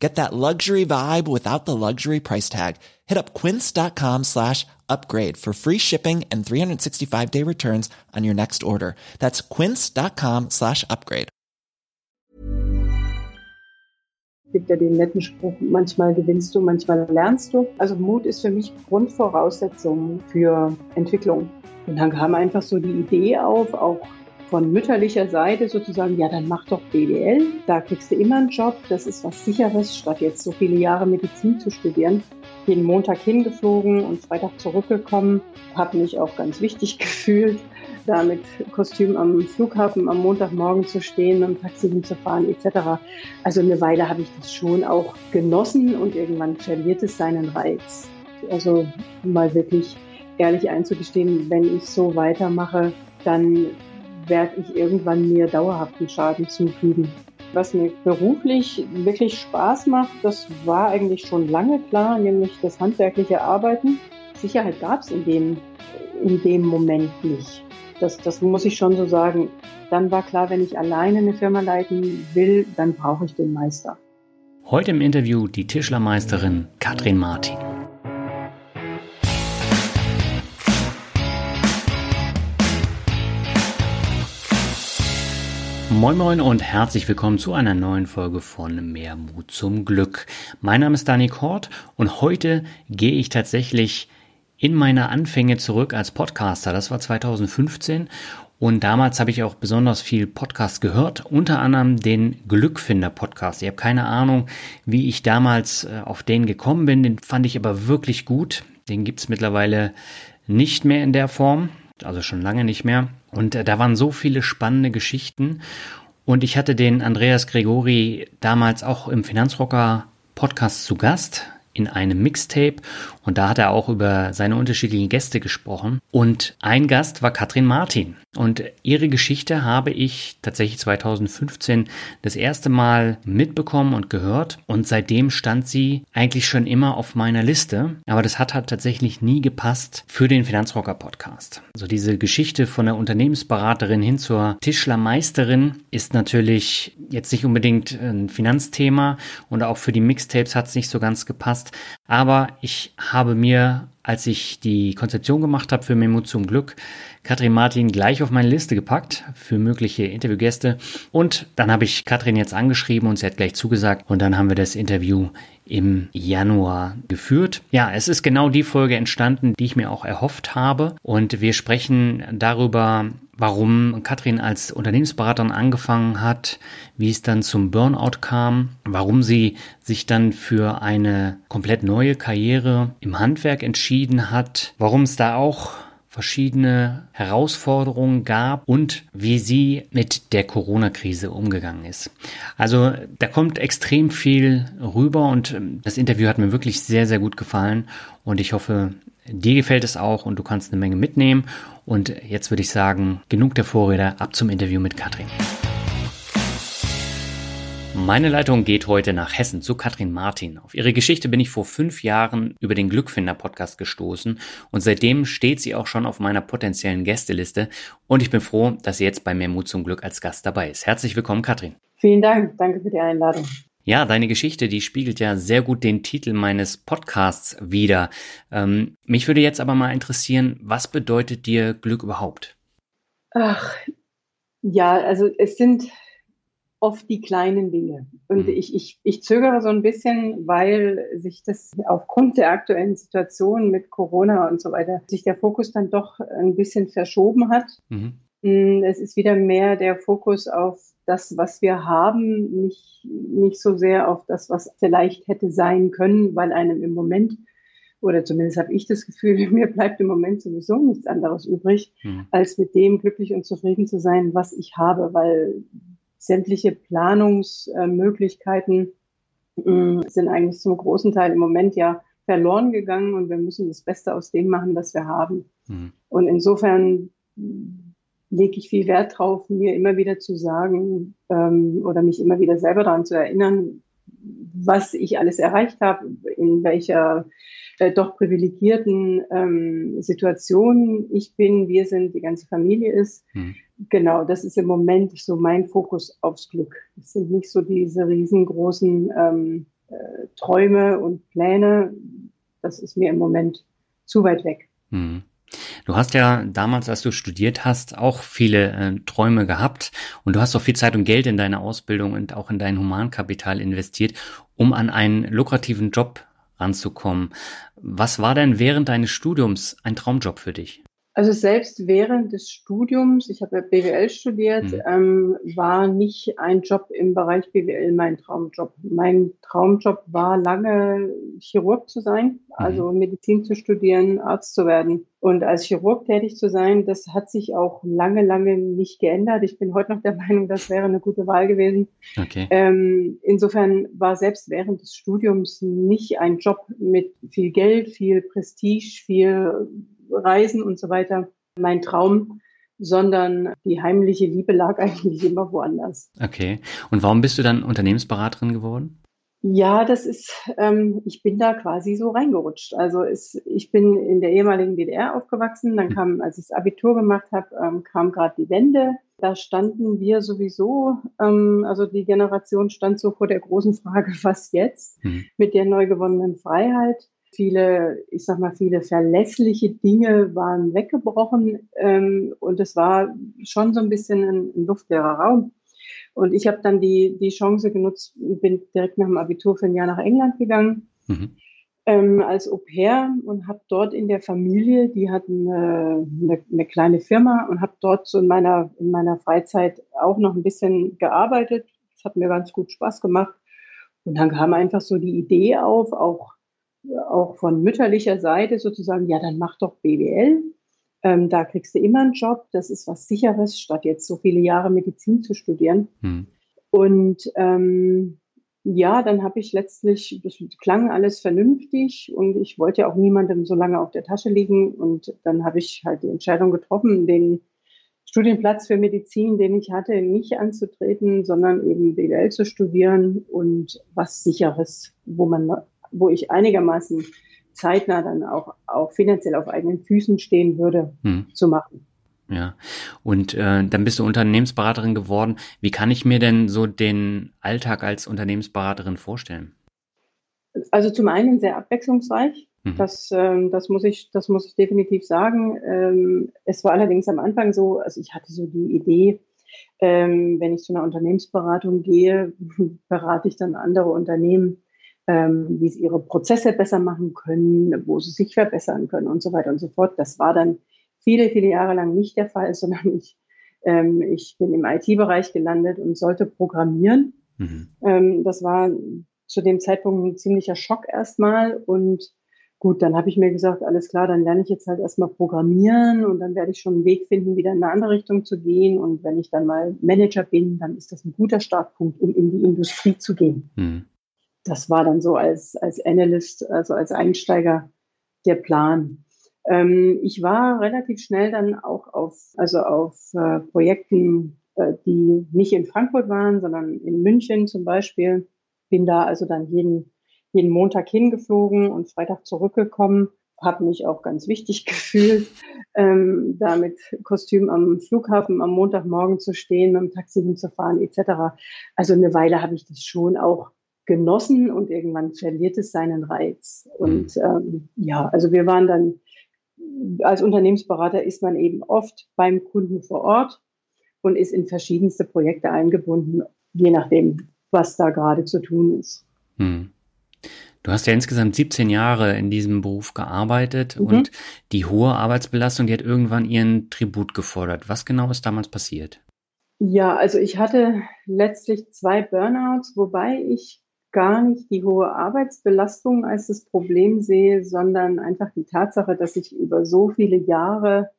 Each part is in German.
Get that luxury vibe without the luxury price tag. Hit up quince.com slash upgrade for free shipping and 365 day returns on your next order. That's quince.com slash upgrade. Gibt ja den netten Spruch, manchmal gewinnst du, manchmal lernst du. Also Mut ist für mich Grundvoraussetzung für Entwicklung. Und dann kam einfach so die Idee auf, auch von mütterlicher Seite sozusagen, ja, dann mach doch BWL, da kriegst du immer einen Job, das ist was Sicheres, statt jetzt so viele Jahre Medizin zu studieren. Jeden Montag hingeflogen und Freitag zurückgekommen, habe mich auch ganz wichtig gefühlt, da mit Kostüm am Flughafen am Montagmorgen zu stehen, dem Taxi hinzufahren etc. Also eine Weile habe ich das schon auch genossen und irgendwann verliert es seinen Reiz. Also mal wirklich ehrlich einzugestehen, wenn ich so weitermache, dann werde ich irgendwann mir dauerhaften Schaden zufügen. Was mir beruflich wirklich Spaß macht, das war eigentlich schon lange klar, nämlich das handwerkliche Arbeiten. Sicherheit gab es in dem, in dem Moment nicht. Das, das muss ich schon so sagen. Dann war klar, wenn ich alleine eine Firma leiten will, dann brauche ich den Meister. Heute im Interview die Tischlermeisterin Katrin Martin. Moin Moin und herzlich willkommen zu einer neuen Folge von Mehr Mut zum Glück. Mein Name ist Dani Kort und heute gehe ich tatsächlich in meine Anfänge zurück als Podcaster. Das war 2015 und damals habe ich auch besonders viel Podcast gehört, unter anderem den Glückfinder Podcast. Ich habe keine Ahnung, wie ich damals äh, auf den gekommen bin. Den fand ich aber wirklich gut. Den gibt es mittlerweile nicht mehr in der Form also schon lange nicht mehr. Und äh, da waren so viele spannende Geschichten. Und ich hatte den Andreas Gregori damals auch im Finanzrocker Podcast zu Gast in einem Mixtape und da hat er auch über seine unterschiedlichen Gäste gesprochen. Und ein Gast war Katrin Martin. Und ihre Geschichte habe ich tatsächlich 2015 das erste Mal mitbekommen und gehört. Und seitdem stand sie eigentlich schon immer auf meiner Liste. Aber das hat halt tatsächlich nie gepasst für den Finanzrocker Podcast. Also diese Geschichte von der Unternehmensberaterin hin zur Tischlermeisterin ist natürlich jetzt nicht unbedingt ein Finanzthema und auch für die Mixtapes hat es nicht so ganz gepasst. Aber ich habe mir, als ich die Konzeption gemacht habe für Memo zum Glück, Katrin Martin gleich auf meine Liste gepackt für mögliche Interviewgäste. Und dann habe ich Katrin jetzt angeschrieben und sie hat gleich zugesagt. Und dann haben wir das Interview im Januar geführt. Ja, es ist genau die Folge entstanden, die ich mir auch erhofft habe. Und wir sprechen darüber, warum Katrin als Unternehmensberaterin angefangen hat, wie es dann zum Burnout kam, warum sie sich dann für eine komplett neue Karriere im Handwerk entschieden hat, warum es da auch verschiedene Herausforderungen gab und wie sie mit der Corona-Krise umgegangen ist. Also da kommt extrem viel rüber und ähm, das Interview hat mir wirklich sehr, sehr gut gefallen und ich hoffe, dir gefällt es auch und du kannst eine Menge mitnehmen. Und jetzt würde ich sagen, genug der Vorrede, ab zum Interview mit Katrin. Meine Leitung geht heute nach Hessen zu Katrin Martin. Auf ihre Geschichte bin ich vor fünf Jahren über den Glückfinder-Podcast gestoßen und seitdem steht sie auch schon auf meiner potenziellen Gästeliste und ich bin froh, dass sie jetzt bei Mehr Mut zum Glück als Gast dabei ist. Herzlich willkommen, Katrin. Vielen Dank, danke für die Einladung. Ja, deine Geschichte, die spiegelt ja sehr gut den Titel meines Podcasts wider. Ähm, mich würde jetzt aber mal interessieren, was bedeutet dir Glück überhaupt? Ach, ja, also es sind oft die kleinen Dinge. Und mhm. ich, ich, ich zögere so ein bisschen, weil sich das aufgrund der aktuellen Situation mit Corona und so weiter, sich der Fokus dann doch ein bisschen verschoben hat. Mhm. Mm, es ist wieder mehr der Fokus auf das, was wir haben, nicht, nicht so sehr auf das, was vielleicht hätte sein können, weil einem im Moment oder zumindest habe ich das Gefühl, mir bleibt im Moment sowieso nichts anderes übrig, mhm. als mit dem glücklich und zufrieden zu sein, was ich habe, weil sämtliche Planungsmöglichkeiten äh, sind eigentlich zum großen Teil im Moment ja verloren gegangen und wir müssen das Beste aus dem machen, was wir haben. Mhm. Und insofern lege ich viel Wert drauf, mir immer wieder zu sagen ähm, oder mich immer wieder selber daran zu erinnern, was ich alles erreicht habe, in welcher äh, doch privilegierten ähm, Situation ich bin, wir sind, die ganze Familie ist. Mhm. Genau, das ist im Moment so mein Fokus aufs Glück. Es sind nicht so diese riesengroßen ähm, äh, Träume und Pläne. Das ist mir im Moment zu weit weg. Mhm. Du hast ja damals, als du studiert hast, auch viele äh, Träume gehabt und du hast auch viel Zeit und Geld in deine Ausbildung und auch in dein Humankapital investiert, um an einen lukrativen Job ranzukommen. Was war denn während deines Studiums ein Traumjob für dich? Also selbst während des Studiums, ich habe ja BWL studiert, mhm. ähm, war nicht ein Job im Bereich BWL mein Traumjob. Mein Traumjob war lange Chirurg zu sein, mhm. also Medizin zu studieren, Arzt zu werden. Und als Chirurg tätig zu sein, das hat sich auch lange, lange nicht geändert. Ich bin heute noch der Meinung, das wäre eine gute Wahl gewesen. Okay. Ähm, insofern war selbst während des Studiums nicht ein Job mit viel Geld, viel Prestige, viel Reisen und so weiter mein Traum, sondern die heimliche Liebe lag eigentlich immer woanders. Okay. Und warum bist du dann Unternehmensberaterin geworden? Ja, das ist, ähm, ich bin da quasi so reingerutscht. Also ist, ich bin in der ehemaligen DDR aufgewachsen. Dann hm. kam, als ich das Abitur gemacht habe, ähm, kam gerade die Wende. Da standen wir sowieso, ähm, also die Generation stand so vor der großen Frage, was jetzt mhm. mit der neu gewonnenen Freiheit. Viele, ich sag mal, viele verlässliche Dinge waren weggebrochen ähm, und es war schon so ein bisschen ein, ein luftleerer Raum. Und ich habe dann die, die Chance genutzt, bin direkt nach dem Abitur für ein Jahr nach England gegangen mhm. ähm, als Au pair und habe dort in der Familie, die hatten eine, eine, eine kleine Firma und habe dort so in meiner, in meiner Freizeit auch noch ein bisschen gearbeitet. Das hat mir ganz gut Spaß gemacht. Und dann kam einfach so die Idee auf, auch auch von mütterlicher Seite sozusagen, ja, dann mach doch BWL. Ähm, da kriegst du immer einen Job. Das ist was Sicheres, statt jetzt so viele Jahre Medizin zu studieren. Hm. Und ähm, ja, dann habe ich letztlich, das klang alles vernünftig und ich wollte ja auch niemandem so lange auf der Tasche liegen. Und dann habe ich halt die Entscheidung getroffen, den Studienplatz für Medizin, den ich hatte, nicht anzutreten, sondern eben BWL zu studieren und was Sicheres, wo man wo ich einigermaßen zeitnah dann auch, auch finanziell auf eigenen Füßen stehen würde, hm. zu machen. Ja, und äh, dann bist du Unternehmensberaterin geworden. Wie kann ich mir denn so den Alltag als Unternehmensberaterin vorstellen? Also zum einen sehr abwechslungsreich. Mhm. Das, ähm, das, muss ich, das muss ich definitiv sagen. Ähm, es war allerdings am Anfang so, also ich hatte so die Idee, ähm, wenn ich zu einer Unternehmensberatung gehe, berate ich dann andere Unternehmen ähm, wie sie ihre Prozesse besser machen können, wo sie sich verbessern können und so weiter und so fort. Das war dann viele, viele Jahre lang nicht der Fall, sondern ich, ähm, ich bin im IT-Bereich gelandet und sollte programmieren. Mhm. Ähm, das war zu dem Zeitpunkt ein ziemlicher Schock erstmal und Gut, dann habe ich mir gesagt, alles klar, dann lerne ich jetzt halt erstmal programmieren und dann werde ich schon einen Weg finden, wieder in eine andere Richtung zu gehen. Und wenn ich dann mal Manager bin, dann ist das ein guter Startpunkt, um in die Industrie zu gehen. Mhm das war dann so als, als Analyst, also als Einsteiger der Plan. Ähm, ich war relativ schnell dann auch auf, also auf äh, Projekten, äh, die nicht in Frankfurt waren, sondern in München zum Beispiel. Bin da also dann jeden, jeden Montag hingeflogen und Freitag zurückgekommen. Habe mich auch ganz wichtig gefühlt, ähm, da mit Kostüm am Flughafen am Montagmorgen zu stehen, mit dem Taxi hinzufahren etc. Also eine Weile habe ich das schon auch genossen und irgendwann verliert es seinen Reiz. Und mhm. ähm, ja, also wir waren dann, als Unternehmensberater ist man eben oft beim Kunden vor Ort und ist in verschiedenste Projekte eingebunden, je nachdem, was da gerade zu tun ist. Hm. Du hast ja insgesamt 17 Jahre in diesem Beruf gearbeitet mhm. und die hohe Arbeitsbelastung, die hat irgendwann ihren Tribut gefordert. Was genau ist damals passiert? Ja, also ich hatte letztlich zwei Burnouts, wobei ich gar nicht die hohe Arbeitsbelastung als das Problem sehe, sondern einfach die Tatsache, dass ich über so viele Jahre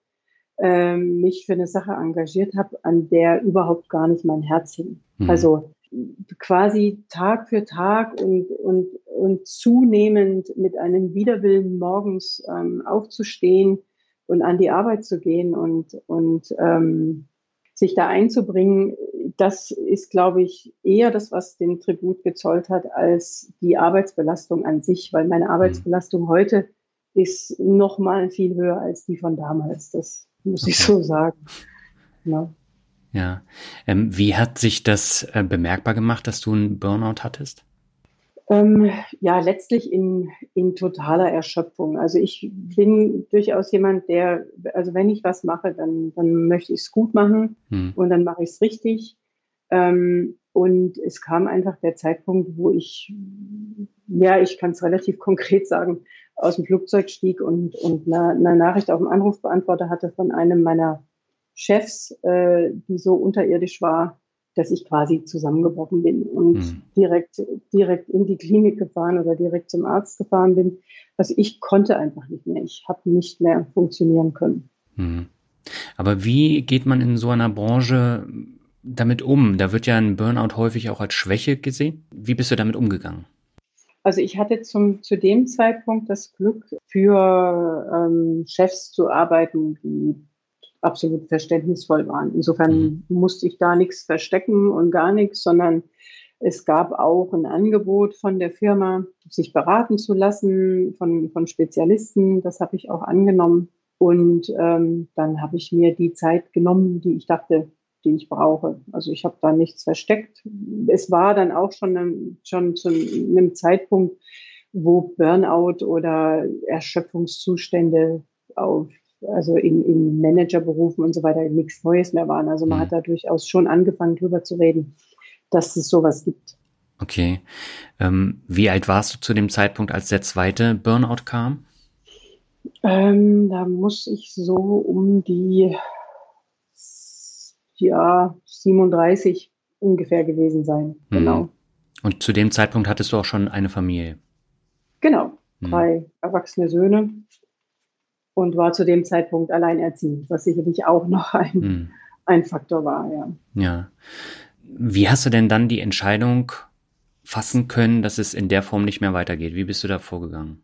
ähm, mich für eine Sache engagiert habe, an der überhaupt gar nicht mein Herz hing. Mhm. Also quasi Tag für Tag und, und, und zunehmend mit einem Widerwillen morgens ähm, aufzustehen und an die Arbeit zu gehen und, und ähm, sich da einzubringen, das ist, glaube ich, eher das, was den Tribut gezollt hat, als die Arbeitsbelastung an sich, weil meine mhm. Arbeitsbelastung heute ist noch mal viel höher als die von damals. Das muss okay. ich so sagen. Ja. ja. Ähm, wie hat sich das äh, bemerkbar gemacht, dass du einen Burnout hattest? Ähm, ja, letztlich in, in totaler Erschöpfung. Also ich bin durchaus jemand, der, also wenn ich was mache, dann, dann möchte ich es gut machen hm. und dann mache ich es richtig. Ähm, und es kam einfach der Zeitpunkt, wo ich, ja, ich kann es relativ konkret sagen, aus dem Flugzeug stieg und, und eine, eine Nachricht auf dem Anrufbeantworter hatte von einem meiner Chefs, äh, die so unterirdisch war, dass ich quasi zusammengebrochen bin und mhm. direkt, direkt in die Klinik gefahren oder direkt zum Arzt gefahren bin. Also ich konnte einfach nicht mehr. Ich habe nicht mehr funktionieren können. Mhm. Aber wie geht man in so einer Branche damit um? Da wird ja ein Burnout häufig auch als Schwäche gesehen. Wie bist du damit umgegangen? Also ich hatte zum, zu dem Zeitpunkt das Glück, für ähm, Chefs zu arbeiten, die absolut verständnisvoll waren. Insofern mhm. musste ich da nichts verstecken und gar nichts, sondern es gab auch ein Angebot von der Firma, sich beraten zu lassen von, von Spezialisten. Das habe ich auch angenommen. Und ähm, dann habe ich mir die Zeit genommen, die ich dachte, die ich brauche. Also ich habe da nichts versteckt. Es war dann auch schon, schon zu einem Zeitpunkt, wo Burnout oder Erschöpfungszustände auf also in, in Managerberufen und so weiter nichts Neues mehr waren. Also man mhm. hat da durchaus schon angefangen, drüber zu reden, dass es sowas gibt. Okay. Ähm, wie alt warst du zu dem Zeitpunkt, als der zweite Burnout kam? Ähm, da muss ich so um die ja, 37 ungefähr gewesen sein. Mhm. Genau. Und zu dem Zeitpunkt hattest du auch schon eine Familie? Genau. Mhm. Drei erwachsene Söhne und war zu dem Zeitpunkt alleinerziehend, was sicherlich auch noch ein, hm. ein Faktor war, ja. Ja. Wie hast du denn dann die Entscheidung fassen können, dass es in der Form nicht mehr weitergeht? Wie bist du da vorgegangen?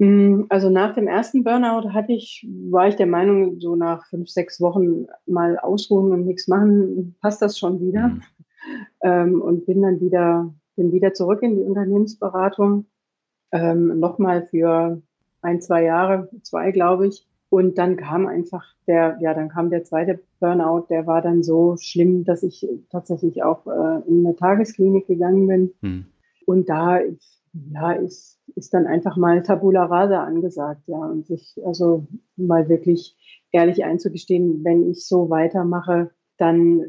Hm, also nach dem ersten Burnout hatte ich, war ich der Meinung, so nach fünf, sechs Wochen mal ausruhen und nichts machen, passt das schon wieder. Mhm. Ähm, und bin dann wieder, bin wieder zurück in die Unternehmensberatung. Ähm, Nochmal für ein, zwei Jahre, zwei glaube ich. Und dann kam einfach der, ja, dann kam der zweite Burnout, der war dann so schlimm, dass ich tatsächlich auch äh, in eine Tagesklinik gegangen bin. Hm. Und da, ja, ist, ist dann einfach mal Tabula Rasa angesagt, ja, und sich also mal wirklich ehrlich einzugestehen, wenn ich so weitermache, dann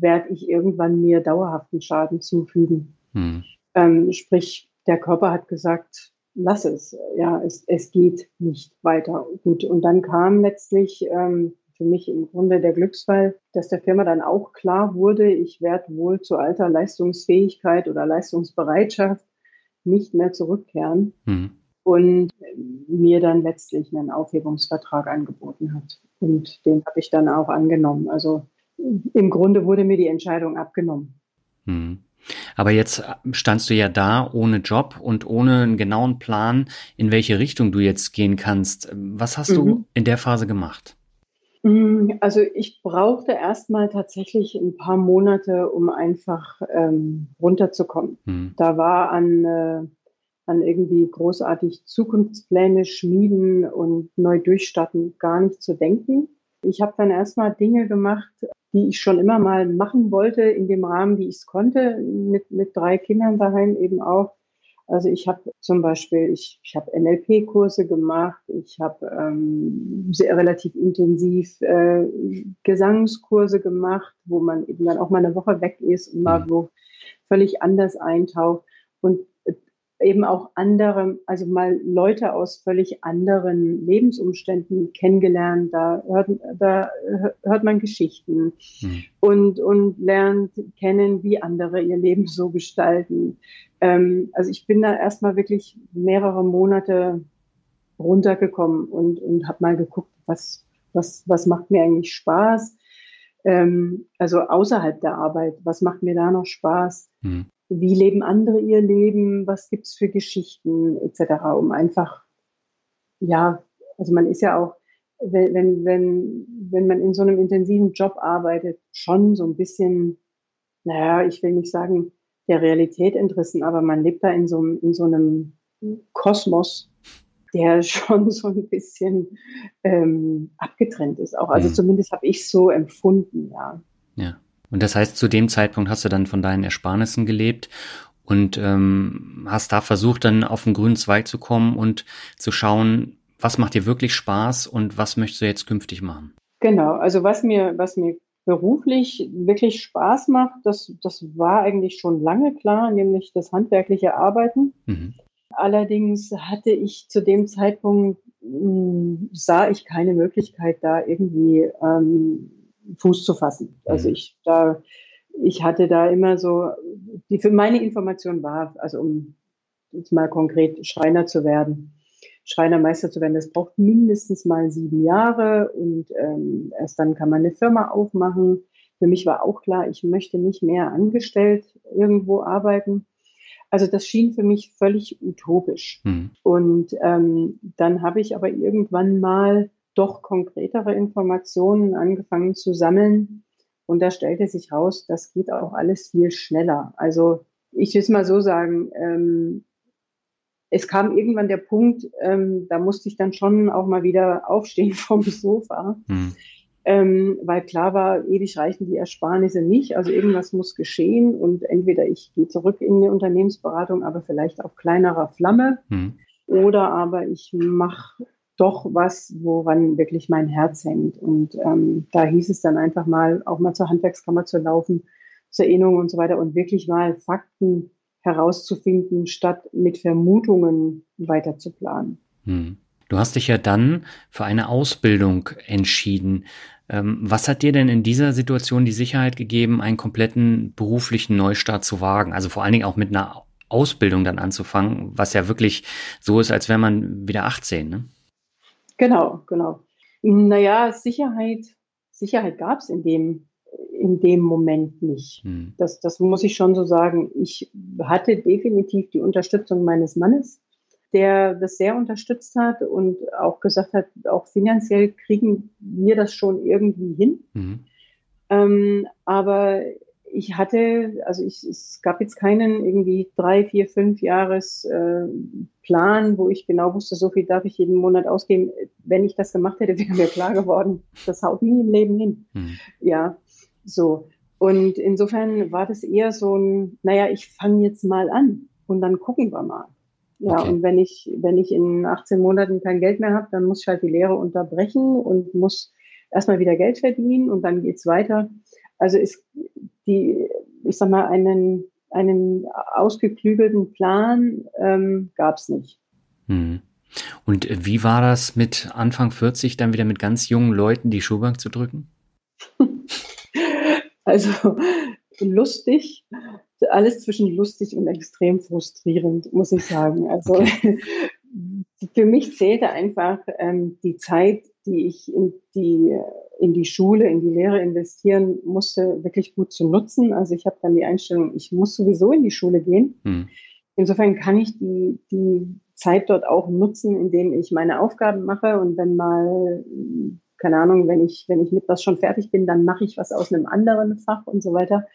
werde ich irgendwann mir dauerhaften Schaden zufügen. Hm. Ähm, sprich, der Körper hat gesagt, lass es. Ja, es, es geht nicht weiter gut. Und dann kam letztlich ähm, für mich im Grunde der Glücksfall, dass der Firma dann auch klar wurde, ich werde wohl zu alter Leistungsfähigkeit oder Leistungsbereitschaft nicht mehr zurückkehren. Mhm. Und mir dann letztlich einen Aufhebungsvertrag angeboten hat. Und den habe ich dann auch angenommen. Also im Grunde wurde mir die Entscheidung abgenommen. Mhm. Aber jetzt standst du ja da ohne Job und ohne einen genauen Plan, in welche Richtung du jetzt gehen kannst. Was hast mhm. du in der Phase gemacht? Mm, also ich brauchte erstmal tatsächlich ein paar Monate, um einfach ähm, runterzukommen. Mhm. Da war an, äh, an irgendwie großartig Zukunftspläne schmieden und neu durchstarten gar nicht zu denken. Ich habe dann erstmal Dinge gemacht, die ich schon immer mal machen wollte, in dem Rahmen, wie ich es konnte, mit, mit drei Kindern daheim eben auch. Also ich habe zum Beispiel, ich, ich habe NLP-Kurse gemacht, ich habe ähm, sehr relativ intensiv äh, Gesangskurse gemacht, wo man eben dann auch mal eine Woche weg ist und mal mhm. wo völlig anders eintaucht. Und eben auch andere, also mal Leute aus völlig anderen Lebensumständen kennengelernt. Da hört, da hört man Geschichten mhm. und, und lernt kennen, wie andere ihr Leben so gestalten. Ähm, also ich bin da erstmal wirklich mehrere Monate runtergekommen und, und habe mal geguckt, was, was, was macht mir eigentlich Spaß. Ähm, also außerhalb der Arbeit, was macht mir da noch Spaß? Mhm wie leben andere ihr Leben, was gibt's für Geschichten etc., um einfach, ja, also man ist ja auch wenn, wenn, wenn, wenn man in so einem intensiven Job arbeitet, schon so ein bisschen, naja, ich will nicht sagen, der Realität entrissen, aber man lebt da in so, in so einem Kosmos, der schon so ein bisschen ähm, abgetrennt ist. Auch also mhm. zumindest habe ich so empfunden, ja. Ja. Und das heißt, zu dem Zeitpunkt hast du dann von deinen Ersparnissen gelebt und ähm, hast da versucht, dann auf den grünen Zweig zu kommen und zu schauen, was macht dir wirklich Spaß und was möchtest du jetzt künftig machen? Genau, also was mir, was mir beruflich wirklich Spaß macht, das, das war eigentlich schon lange klar, nämlich das handwerkliche Arbeiten. Mhm. Allerdings hatte ich zu dem Zeitpunkt, mh, hm, sah ich keine Möglichkeit, da irgendwie ähm, Fuß zu fassen. Also mhm. ich da, ich hatte da immer so, die für meine Information war, also um jetzt mal konkret Schreiner zu werden, Schreinermeister zu werden, das braucht mindestens mal sieben Jahre und ähm, erst dann kann man eine Firma aufmachen. Für mich war auch klar, ich möchte nicht mehr angestellt irgendwo arbeiten. Also das schien für mich völlig utopisch. Mhm. Und ähm, dann habe ich aber irgendwann mal doch konkretere Informationen angefangen zu sammeln. Und da stellte sich raus, das geht auch alles viel schneller. Also ich will es mal so sagen, ähm, es kam irgendwann der Punkt, ähm, da musste ich dann schon auch mal wieder aufstehen vom Sofa, mhm. ähm, weil klar war, ewig reichen die Ersparnisse nicht. Also irgendwas muss geschehen und entweder ich gehe zurück in die Unternehmensberatung, aber vielleicht auf kleinerer Flamme, mhm. oder aber ich mache doch was, woran wirklich mein Herz hängt. Und ähm, da hieß es dann einfach mal, auch mal zur Handwerkskammer zu laufen, zur Erinnerung und so weiter und wirklich mal Fakten herauszufinden, statt mit Vermutungen weiter zu planen. Hm. Du hast dich ja dann für eine Ausbildung entschieden. Ähm, was hat dir denn in dieser Situation die Sicherheit gegeben, einen kompletten beruflichen Neustart zu wagen? Also vor allen Dingen auch mit einer Ausbildung dann anzufangen, was ja wirklich so ist, als wäre man wieder 18, ne? Genau, genau. Naja, Sicherheit, Sicherheit gab es in dem, in dem Moment nicht. Hm. Das, das muss ich schon so sagen. Ich hatte definitiv die Unterstützung meines Mannes, der das sehr unterstützt hat und auch gesagt hat, auch finanziell kriegen wir das schon irgendwie hin. Mhm. Ähm, aber ich hatte, also ich, es gab jetzt keinen irgendwie drei, vier, fünf Jahres äh, Plan, wo ich genau wusste, so viel darf ich jeden Monat ausgeben. Wenn ich das gemacht hätte, wäre mir klar geworden, das haut nie im Leben hin. Mhm. Ja, so. Und insofern war das eher so ein, naja, ich fange jetzt mal an und dann gucken wir mal. Ja, okay. und wenn ich, wenn ich in 18 Monaten kein Geld mehr habe, dann muss ich halt die Lehre unterbrechen und muss erstmal wieder Geld verdienen und dann geht's weiter. Also ist die, ich sag mal, einen, einen ausgeklügelten Plan ähm, gab es nicht. Hm. Und wie war das mit Anfang 40 dann wieder mit ganz jungen Leuten die Schuhbank zu drücken? Also lustig, alles zwischen lustig und extrem frustrierend, muss ich sagen. Also okay. für mich zählte einfach ähm, die Zeit, die ich in die, in die Schule, in die Lehre investieren musste, wirklich gut zu nutzen. Also ich habe dann die Einstellung, ich muss sowieso in die Schule gehen. Hm. Insofern kann ich die, die Zeit dort auch nutzen, indem ich meine Aufgaben mache und wenn mal keine Ahnung, wenn ich, wenn ich mit was schon fertig bin, dann mache ich was aus einem anderen Fach und so weiter.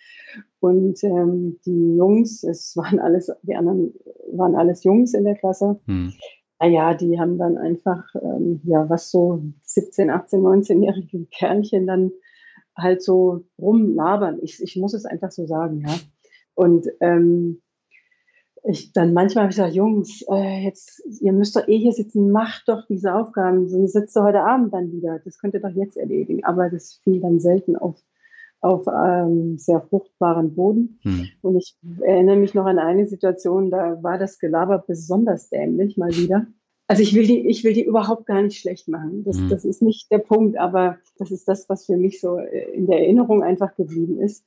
Und ähm, die Jungs, es waren alles, die anderen waren alles Jungs in der Klasse. Hm. Naja, die haben dann einfach, ähm, ja, was so 17, 18, 19-jährige Kerlchen dann halt so rumlabern. Ich, ich muss es einfach so sagen, ja. Und ähm, ich dann manchmal habe ich gesagt, Jungs, äh, jetzt, ihr müsst doch eh hier sitzen, macht doch diese Aufgaben, sonst sitzt ihr heute Abend dann wieder. Das könnt ihr doch jetzt erledigen. Aber das fiel dann selten auf, auf ähm, sehr fruchtbaren Boden. Hm. Und ich erinnere mich noch an eine Situation, da war das Gelaber besonders dämlich mal wieder. Also ich will die, ich will die überhaupt gar nicht schlecht machen. Das, mhm. das ist nicht der Punkt, aber das ist das, was für mich so äh, in der Erinnerung einfach geblieben ist.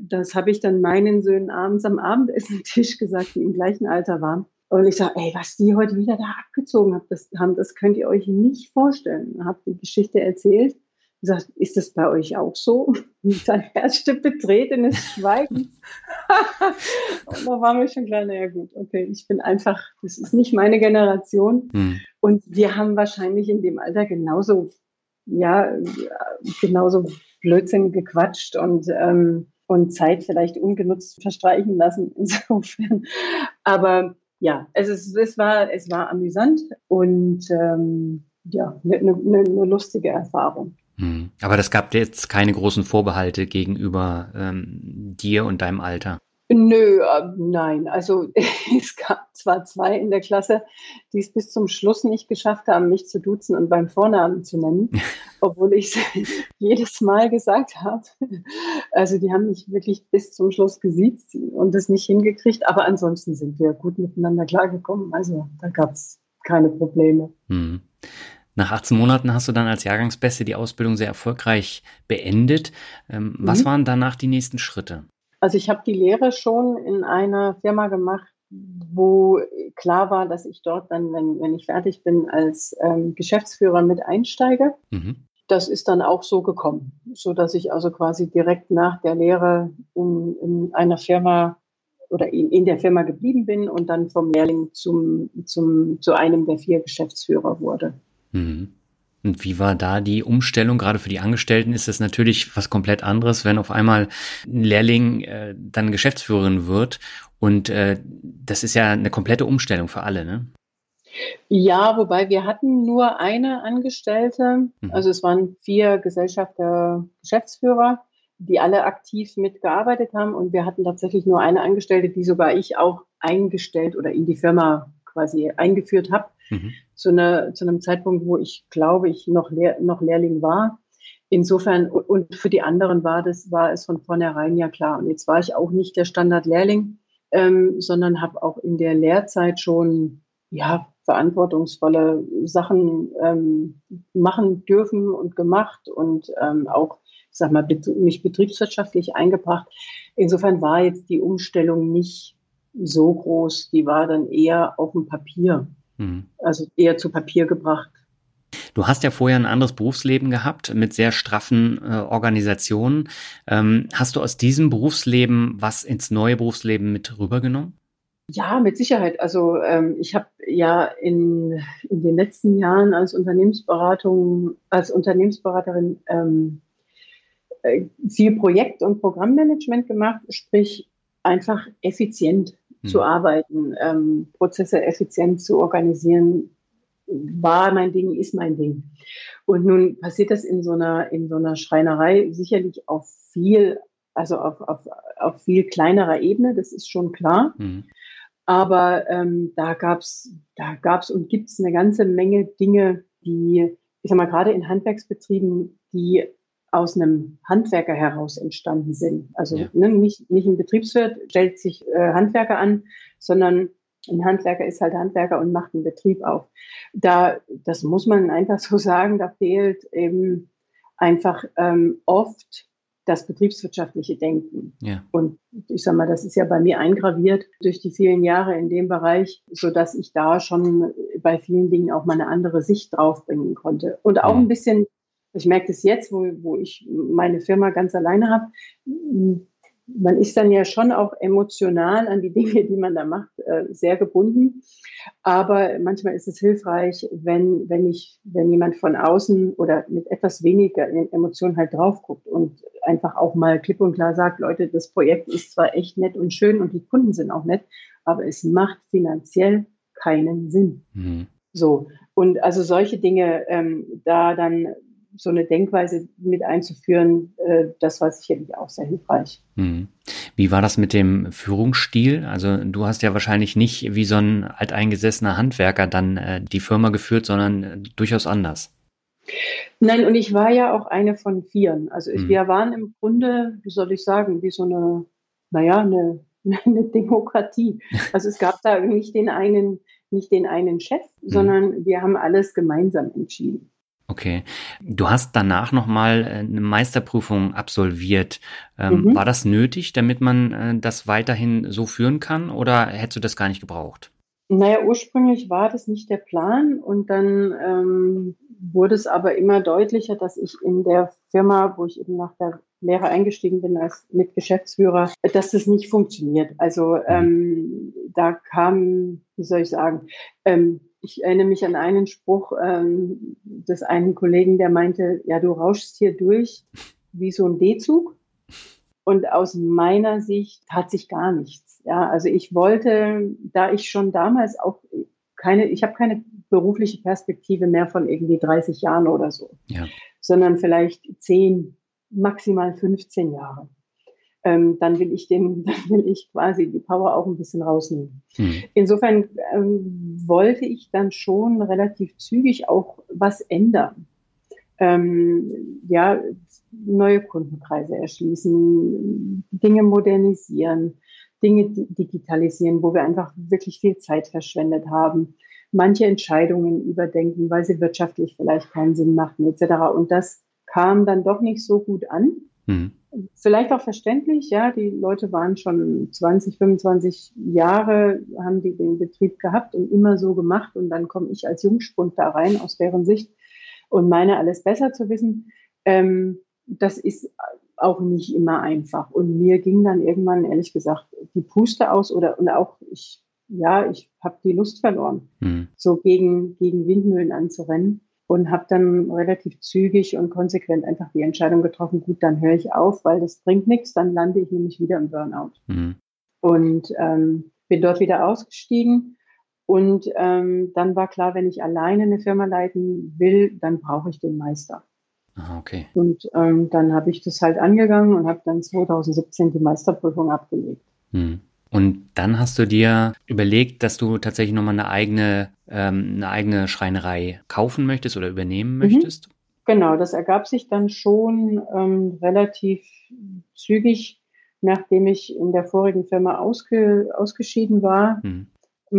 Das habe ich dann meinen Söhnen abends am Abendessen-Tisch gesagt, die im gleichen Alter waren. Und ich sage, ey, was die heute wieder da abgezogen haben, das, haben, das könnt ihr euch nicht vorstellen. Habe die Geschichte erzählt gesagt, ist das bei euch auch so? Und dann herrschte betretenes Schweigen. und da war mir schon klar, naja gut, okay, ich bin einfach, das ist nicht meine Generation. Hm. Und wir haben wahrscheinlich in dem Alter genauso ja genauso Blödsinn gequatscht und ähm, und Zeit vielleicht ungenutzt verstreichen lassen insofern. Aber ja, es, ist, es, war, es war amüsant und ähm, ja, eine, eine, eine lustige Erfahrung. Hm. Aber das gab jetzt keine großen Vorbehalte gegenüber ähm, dir und deinem Alter. Nö, äh, nein. Also es gab zwar zwei in der Klasse, die es bis zum Schluss nicht geschafft haben, mich zu duzen und beim Vornamen zu nennen, obwohl ich es jedes Mal gesagt habe. Also die haben mich wirklich bis zum Schluss gesiezt und es nicht hingekriegt. Aber ansonsten sind wir gut miteinander klargekommen. Also da gab es keine Probleme. Hm. Nach 18 Monaten hast du dann als Jahrgangsbeste die Ausbildung sehr erfolgreich beendet. Ähm, was mhm. waren danach die nächsten Schritte? Also ich habe die Lehre schon in einer Firma gemacht, wo klar war, dass ich dort dann, wenn, wenn ich fertig bin, als ähm, Geschäftsführer mit einsteige. Mhm. Das ist dann auch so gekommen, so dass ich also quasi direkt nach der Lehre in, in einer Firma oder in, in der Firma geblieben bin und dann vom Lehrling zum, zum, zu einem der vier Geschäftsführer wurde. Mhm. Und wie war da die Umstellung? Gerade für die Angestellten ist es natürlich was komplett anderes, wenn auf einmal ein Lehrling äh, dann Geschäftsführerin wird. Und äh, das ist ja eine komplette Umstellung für alle, ne? Ja, wobei wir hatten nur eine Angestellte. Mhm. Also es waren vier Gesellschafter, Geschäftsführer, die alle aktiv mitgearbeitet haben. Und wir hatten tatsächlich nur eine Angestellte, die sogar ich auch eingestellt oder in die Firma quasi eingeführt habe. Mhm. Zu, einer, zu einem Zeitpunkt, wo ich glaube, ich noch, Lehr noch Lehrling war. Insofern, und für die anderen war das, war es von vornherein ja klar. Und jetzt war ich auch nicht der Standard-Lehrling, ähm, sondern habe auch in der Lehrzeit schon, ja, verantwortungsvolle Sachen ähm, machen dürfen und gemacht und ähm, auch, sag mal, mich betriebswirtschaftlich eingebracht. Insofern war jetzt die Umstellung nicht so groß, die war dann eher auf dem Papier. Mhm. Also eher zu Papier gebracht. Du hast ja vorher ein anderes Berufsleben gehabt mit sehr straffen äh, Organisationen. Ähm, hast du aus diesem Berufsleben was ins neue Berufsleben mit rübergenommen? Ja, mit Sicherheit. Also ähm, ich habe ja in, in den letzten Jahren als Unternehmensberatung, als Unternehmensberaterin ähm, äh, viel Projekt- und Programmmanagement gemacht, sprich einfach effizient zu hm. arbeiten, ähm, Prozesse effizient zu organisieren, war mein Ding, ist mein Ding. Und nun passiert das in so einer, in so einer Schreinerei sicherlich auf viel, also auf, auf, auf viel kleinerer Ebene, das ist schon klar. Mhm. Aber ähm, da gab's da gab's und gibt's eine ganze Menge Dinge, die, ich sag mal, gerade in Handwerksbetrieben, die aus einem Handwerker heraus entstanden sind. Also ja. ne, nicht, nicht ein Betriebswirt stellt sich äh, Handwerker an, sondern ein Handwerker ist halt Handwerker und macht einen Betrieb auf. Da, das muss man einfach so sagen, da fehlt eben einfach ähm, oft das betriebswirtschaftliche Denken. Ja. Und ich sag mal, das ist ja bei mir eingraviert durch die vielen Jahre in dem Bereich, so dass ich da schon bei vielen Dingen auch mal eine andere Sicht draufbringen konnte. Und auch ein bisschen ich merke das jetzt, wo, wo ich meine Firma ganz alleine habe. Man ist dann ja schon auch emotional an die Dinge, die man da macht, äh, sehr gebunden. Aber manchmal ist es hilfreich, wenn, wenn ich, wenn jemand von außen oder mit etwas weniger Emotionen halt drauf guckt und einfach auch mal klipp und klar sagt, Leute, das Projekt ist zwar echt nett und schön und die Kunden sind auch nett, aber es macht finanziell keinen Sinn. Mhm. So. Und also solche Dinge, ähm, da dann so eine Denkweise mit einzuführen, äh, das war sicherlich auch sehr hilfreich. Hm. Wie war das mit dem Führungsstil? Also du hast ja wahrscheinlich nicht wie so ein alteingesessener Handwerker dann äh, die Firma geführt, sondern äh, durchaus anders. Nein, und ich war ja auch eine von vieren. Also hm. wir waren im Grunde, wie soll ich sagen, wie so eine, naja, eine, eine Demokratie. Also es gab da nicht den einen, nicht den einen Chef, hm. sondern wir haben alles gemeinsam entschieden. Okay. Du hast danach nochmal äh, eine Meisterprüfung absolviert. Ähm, mhm. War das nötig, damit man äh, das weiterhin so führen kann oder hättest du das gar nicht gebraucht? Naja, ursprünglich war das nicht der Plan und dann ähm, wurde es aber immer deutlicher, dass ich in der Firma, wo ich eben nach der Lehre eingestiegen bin als Mitgeschäftsführer, dass das nicht funktioniert. Also mhm. ähm, da kam, wie soll ich sagen, ähm, Ich erinnere mich an einen Spruch ähm, des einen Kollegen, der meinte, ja, du rauschst hier durch wie so ein D-Zug. Und aus meiner Sicht hat sich gar nichts. Ja, also ich wollte, da ich schon damals auch keine, ich habe keine berufliche Perspektive mehr von irgendwie 30 Jahren oder so, ja. sondern vielleicht 10, maximal 15 Jahre. Ähm, dann will ich den, dann will ich quasi die Power auch ein bisschen rausnehmen. Hm. Insofern ähm, wollte ich dann schon relativ zügig auch was ändern. Ähm, ja, neue Kundenkreise erschließen, Dinge modernisieren, Dinge digitalisieren, wo wir einfach wirklich viel Zeit verschwendet haben, manche Entscheidungen überdenken, weil sie wirtschaftlich vielleicht keinen Sinn machten, etc. Und das kam dann doch nicht so gut an. Mhm. Vielleicht auch verständlich, ja, die Leute waren schon 20, 25 Jahre, haben die den Betrieb gehabt und immer so gemacht und dann komme ich als Jungspund da rein aus deren Sicht und meine alles besser zu wissen. Ähm, das ist auch nicht immer einfach. Und mir ging dann irgendwann, ehrlich gesagt, die Puste aus oder und auch ich, ja, ich habe die Lust verloren, mhm. so gegen, gegen Windmühlen anzurennen und habe dann relativ zügig und konsequent einfach die Entscheidung getroffen, gut, dann höre ich auf, weil das bringt nichts, dann lande ich nämlich wieder im Burnout. Mhm. Und ähm, bin dort wieder ausgestiegen. Und ähm, dann war klar, wenn ich alleine eine Firma leiten will, dann brauche ich den Meister. Ah, okay. Und ähm, dann habe ich das halt angegangen und habe dann 2017 die Meisterprüfung abgelegt. Hm. Und dann hast du dir überlegt, dass du tatsächlich nochmal eine eigene, ähm, eine eigene Schreinerei kaufen möchtest oder übernehmen mhm. möchtest? Genau, das ergab sich dann schon ähm, relativ zügig, nachdem ich in der vorigen Firma ausge, ausgeschieden war. Hm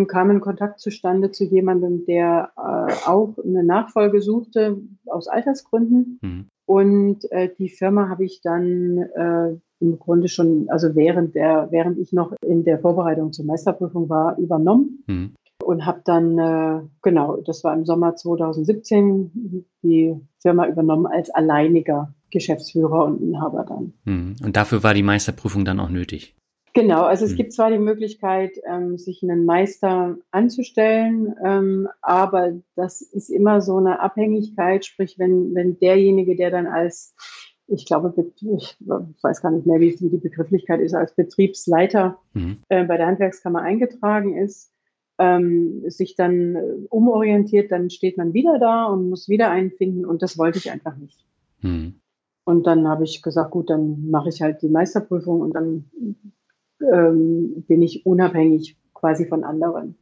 kam ein Kontakt zustande zu jemandem, der äh, auch eine Nachfolge suchte aus Altersgründen. Mhm. Und äh, die Firma habe ich dann äh, im Grunde schon, also während der, während ich noch in der Vorbereitung zur Meisterprüfung war, übernommen. Mhm. Und habe dann, äh, genau, das war im Sommer 2017, die Firma übernommen als alleiniger Geschäftsführer und Inhaber dann. Mhm. Und dafür war die Meisterprüfung dann auch nötig? Genau, also es hm. gibt zwar die Möglichkeit, ähm, sich einen Meister anzustellen, ähm, aber das ist immer so eine Abhängigkeit, sprich, wenn, wenn derjenige, der dann als, ich glaube, ich weiß gar nicht mehr, wie die Begrifflichkeit ist, als Betriebsleiter mhm. äh, bei der Handwerkskammer eingetragen ist, ähm, sich dann umorientiert, dann steht man wieder da und muss wieder einfinden und das wollte ich einfach nicht. Mhm. Und dann habe ich gesagt, gut, dann mache ich halt die Meisterprüfung und dann ähm, bin ich unabhängig quasi von anderen.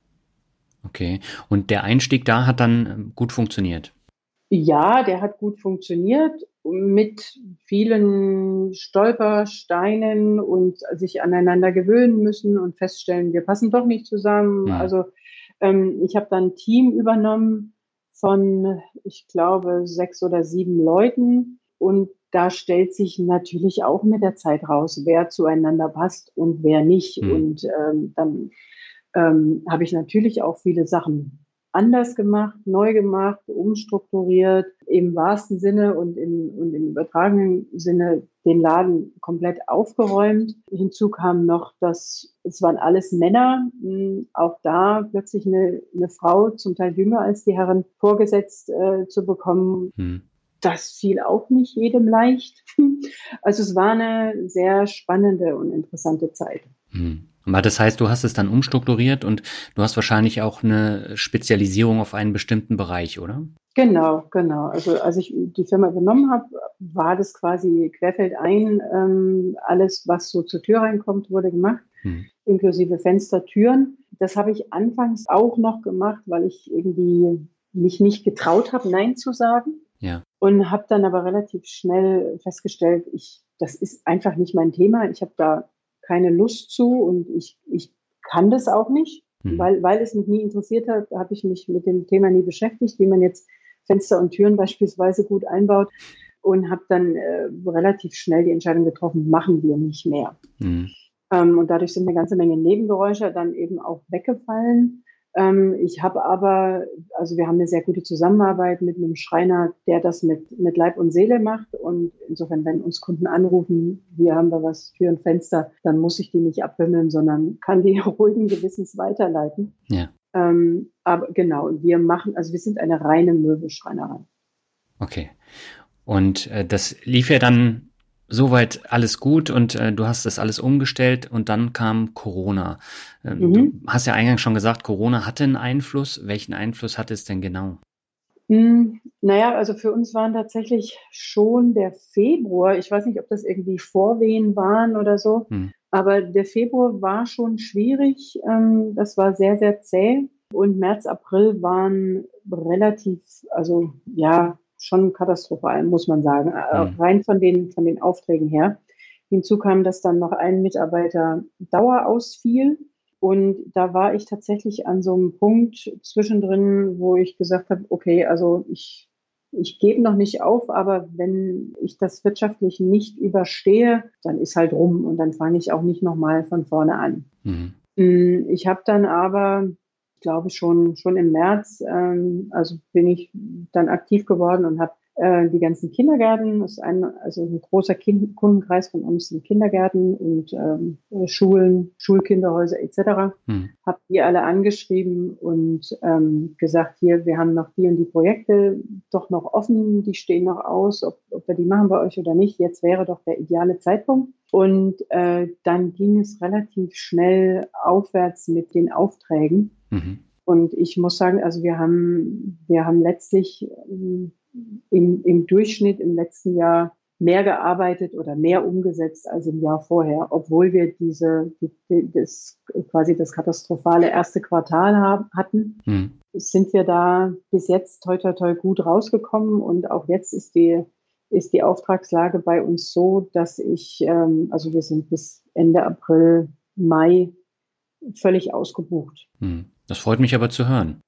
Okay. Und der Einstieg da hat dann ähm, gut funktioniert? Ja, der hat gut funktioniert mit vielen Stolpersteinen und sich aneinander gewöhnen müssen und feststellen, wir passen doch nicht zusammen. Ja. Also ähm, ich habe dann ein Team übernommen von, ich glaube, sechs oder sieben Leuten und da stellt sich natürlich auch mit der Zeit raus, wer zueinander passt und wer nicht. Mhm. Und ähm, dann ähm, habe ich natürlich auch viele Sachen anders gemacht, neu gemacht, umstrukturiert, im wahrsten Sinne und, in, und im übertragenen Sinne den Laden komplett aufgeräumt. Hinzu kam noch, dass es waren alles Männer, hm, auch da plötzlich eine, eine Frau, zum Teil jünger als die Herren, vorgesetzt äh, zu bekommen. Mhm das fiel auch nicht jedem leicht. Also es war eine sehr spannende und interessante Zeit. Hm. Aber das heißt, du hast es dann umstrukturiert und du hast wahrscheinlich auch eine Spezialisierung auf einen bestimmten Bereich, oder? Genau, genau. Also als ich die Firma übernommen habe, war das quasi querfeldein. Ähm, alles, was so zur Tür reinkommt, wurde gemacht, hm. inklusive Fenster, Türen. Das habe ich anfangs auch noch gemacht, weil ich irgendwie mich nicht getraut habe, Nein zu sagen. Ja. Und habe dann aber relativ schnell festgestellt, ich, das ist einfach nicht mein Thema. Ich habe da keine Lust zu und ich, ich kann das auch nicht, mhm. weil, weil es mich nie interessiert hat, habe ich mich mit dem Thema nie beschäftigt, wie man jetzt Fenster und Türen beispielsweise gut einbaut und habe dann äh, relativ schnell die Entscheidung getroffen, machen wir nicht mehr. Mhm. Ähm, und dadurch sind eine ganze Menge Nebengeräusche dann eben auch weggefallen. Ähm, ich habe aber, also wir haben eine sehr gute Zusammenarbeit mit einem Schreiner, der das mit, mit Leib und Seele macht. Und insofern, wenn uns Kunden anrufen, hier haben wir was für ein Fenster, dann muss ich die nicht abwimmeln, sondern kann die ruhigen Gewissens weiterleiten. Ja. Ähm, aber genau, wir machen, also wir sind eine reine Möbelschreinerei. Okay. Und äh, das lief ja dann soweit alles gut und äh, du hast das alles umgestellt und dann kam Corona. Ähm, mhm. Du hast ja eingangs schon gesagt, Corona hatte einen Einfluss. Welchen Einfluss hatte es denn genau? Hm, naja, also für uns waren tatsächlich schon der Februar, ich weiß nicht, ob das irgendwie Vorwehen waren oder so, hm. aber der Februar war schon schwierig. Ähm, das war sehr, sehr zäh. Und März, April waren relativ, also ja, schon katastrophal, muss man sagen, mhm. rein von den, von den Aufträgen her. Hinzu kam, dass dann noch ein Mitarbeiter Dauer ausfiel. Und da war ich tatsächlich an so einem Punkt zwischendrin, wo ich gesagt habe, okay, also ich, ich gebe noch nicht auf, aber wenn ich das wirtschaftlich nicht überstehe, dann ist halt rum und dann fange ich auch nicht nochmal von vorne an. Mhm. Mm, ich habe dann aber glaube schon, schon im März, ähm, also bin ich dann aktiv geworden und habe äh, die ganzen Kindergärten, das ist ein, also ein großer kind Kundenkreis von uns sind Kindergärten und ähm, Schulen, Schulkinderhäuser etc. Hm. Habe die alle angeschrieben und ähm, gesagt, hier, wir haben noch die und die Projekte doch noch offen, die stehen noch aus, ob, ob wir die machen bei euch oder nicht. Jetzt wäre doch der ideale Zeitpunkt. Und äh, dann ging es relativ schnell aufwärts mit den Aufträgen. Mhm. Und ich muss sagen, also wir haben, wir haben letztlich ähm, im, im Durchschnitt im letzten Jahr mehr gearbeitet oder mehr umgesetzt als im Jahr vorher, obwohl wir diese, die, das, quasi das katastrophale erste Quartal haben, hatten. Hm. Sind wir da bis jetzt toi toi toi gut rausgekommen und auch jetzt ist die, ist die Auftragslage bei uns so, dass ich, ähm, also wir sind bis Ende April, Mai völlig ausgebucht. Hm. Das freut mich aber zu hören.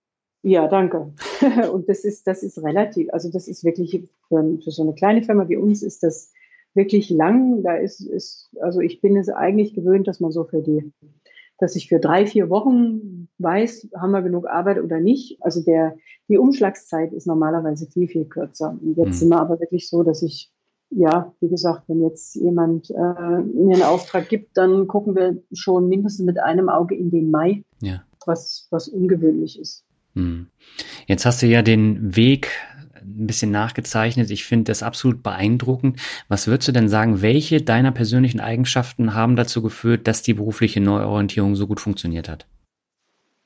Ja, danke. Und das ist, das ist relativ, also das ist wirklich für, für so eine kleine Firma wie uns ist das wirklich lang. Da ist, ist, also ich bin es eigentlich gewöhnt, dass man so für die, dass ich für drei, vier Wochen weiß, haben wir genug Arbeit oder nicht. Also der, die Umschlagszeit ist normalerweise viel, viel kürzer. Und jetzt mhm. sind wir aber wirklich so, dass ich, ja, wie gesagt, wenn jetzt jemand äh, mir einen Auftrag gibt, dann gucken wir schon mindestens mit einem Auge in den Mai. Ja. Was, was ungewöhnlich ist. Hm. Jetzt hast du ja den Weg ein bisschen nachgezeichnet. Ich finde das absolut beeindruckend. Was würdest du denn sagen, welche deiner persönlichen Eigenschaften haben dazu geführt, dass die berufliche Neuorientierung so gut funktioniert hat?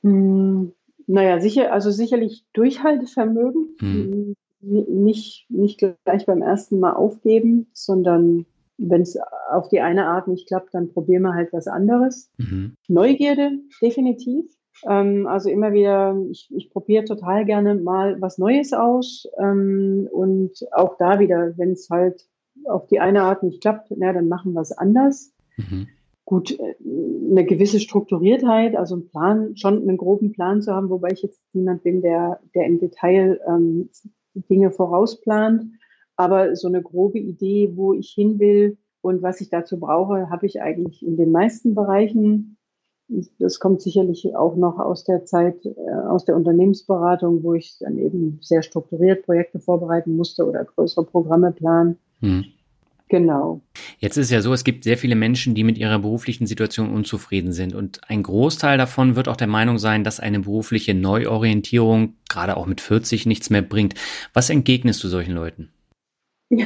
Hm, naja, sicher, also sicherlich Durchhaltevermögen. Hm. Nicht, nicht gleich beim ersten Mal aufgeben, sondern wenn es auf die eine Art nicht klappt, dann probieren wir halt was anderes. Mhm. Neugierde, definitiv. Ähm, also immer wieder, ich, ich probiere total gerne mal was Neues aus. Ähm, und auch da wieder, wenn es halt auf die eine Art nicht klappt, na, dann machen wir es anders. Mhm. Gut, äh, eine gewisse Strukturiertheit, also einen Plan, schon einen groben Plan zu haben, wobei ich jetzt niemand bin, der, der im Detail ähm, Dinge vorausplant. Aber so eine grobe Idee, wo ich hin will und was ich dazu brauche, habe ich eigentlich in den meisten Bereichen das kommt sicherlich auch noch aus der Zeit, äh, aus der Unternehmensberatung, wo ich dann eben sehr strukturiert Projekte vorbereiten musste oder größere Programme planen. Hm. Genau. Jetzt ist ja so, es gibt sehr viele Menschen, die mit ihrer beruflichen Situation unzufrieden sind. Und ein Großteil davon wird auch der Meinung sein, dass eine berufliche Neuorientierung gerade auch mit 40 nichts mehr bringt. Was entgegnest du solchen Leuten?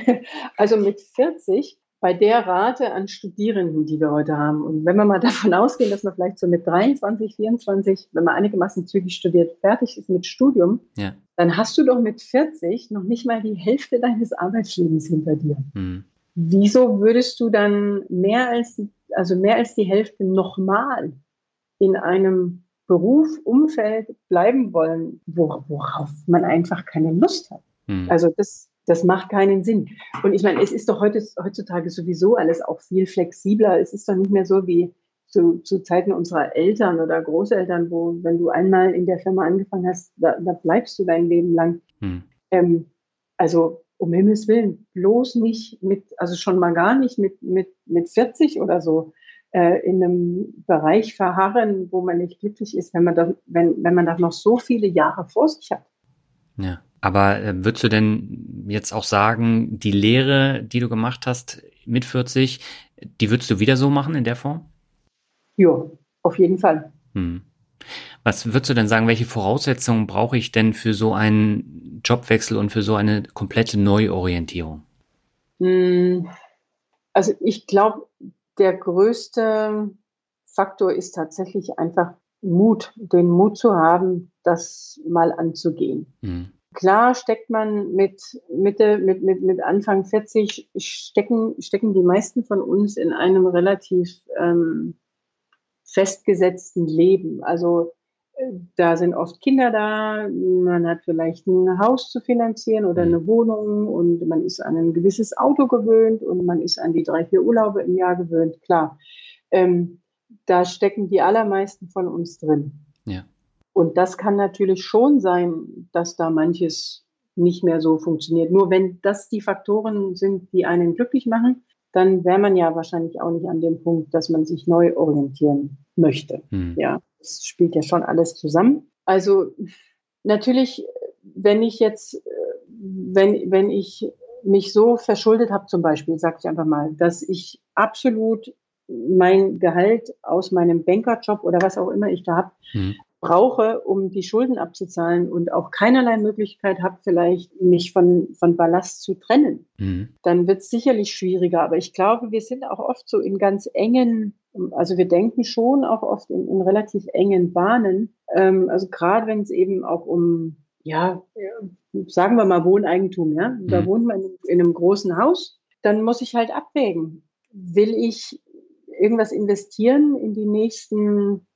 Also mit 40 bei der Rate an Studierenden, die wir heute haben. Und wenn wir mal davon ausgehen, dass man vielleicht so mit 23, 24, wenn man einigermaßen zügig studiert, fertig ist mit Studium, ja. dann hast du doch mit 40 noch nicht mal die Hälfte deines Arbeitslebens hinter dir. Mhm. Wieso würdest du dann mehr als, also mehr als die Hälfte nochmal in einem Beruf, Umfeld bleiben wollen, worauf man einfach keine Lust hat? Mhm. Also das, das macht keinen Sinn. Und ich meine, es ist doch heutzutage sowieso alles auch viel flexibler. Es ist doch nicht mehr so wie zu, zu Zeiten unserer Eltern oder Großeltern, wo, wenn du einmal in der Firma angefangen hast, da, da bleibst du dein Leben lang. Hm. Ähm, also um Himmels Willen, bloß nicht mit, also schon mal gar nicht mit, mit, mit 40 oder so äh, in einem Bereich verharren, wo man nicht glücklich ist, wenn man da, wenn, wenn man da noch so viele Jahre vor sich hat. Ja. Aber äh, würdest du denn jetzt auch sagen, die Lehre, die du gemacht hast mit 40, die würdest du wieder so machen in der Form? Ja, auf jeden Fall. Hm. Was würdest du denn sagen, welche Voraussetzungen brauche ich denn für so einen Jobwechsel und für so eine komplette Neuorientierung? Hm, also ich glaube, der größte Faktor ist tatsächlich einfach Mut, den Mut zu haben, das mal anzugehen. Mhm. Klar steckt man mit Mitte, mit, mit, mit Anfang 40, stecken, stecken die meisten von uns in einem relativ ähm, festgesetzten Leben. Also äh, da sind oft Kinder da, man hat vielleicht ein Haus zu finanzieren oder eine mhm. Wohnung und man ist an ein gewisses Auto gewöhnt und man ist an die drei, vier Urlaube im Jahr gewöhnt. Klar, ähm, da stecken die allermeisten von uns drin. Ja. Und das kann natürlich schon sein, dass da manches nicht mehr so funktioniert. Nur wenn das die Faktoren sind, die einen glücklich machen, dann wäre man ja wahrscheinlich auch nicht an dem Punkt, dass man sich neu orientieren möchte. Hm. Ja, das spielt ja schon alles zusammen. Also natürlich, wenn ich jetzt, wenn, wenn ich mich so verschuldet habe, zum Beispiel, sage ich einfach mal, dass ich absolut mein Gehalt aus meinem Bankerjob oder was auch immer ich da habe, hm. Brauche, um die Schulden abzuzahlen und auch keinerlei Möglichkeit habe, vielleicht mich von, von Ballast zu trennen, hm. dann wird es sicherlich schwieriger. Aber ich glaube, wir sind auch oft so in ganz engen, also wir denken schon auch oft in, in relativ engen Bahnen. Ähm, also gerade wenn es eben auch um, ja, sagen wir mal Wohneigentum, ja, hm. da wohnt man in einem großen Haus, dann muss ich halt abwägen. Will ich irgendwas investieren in die nächsten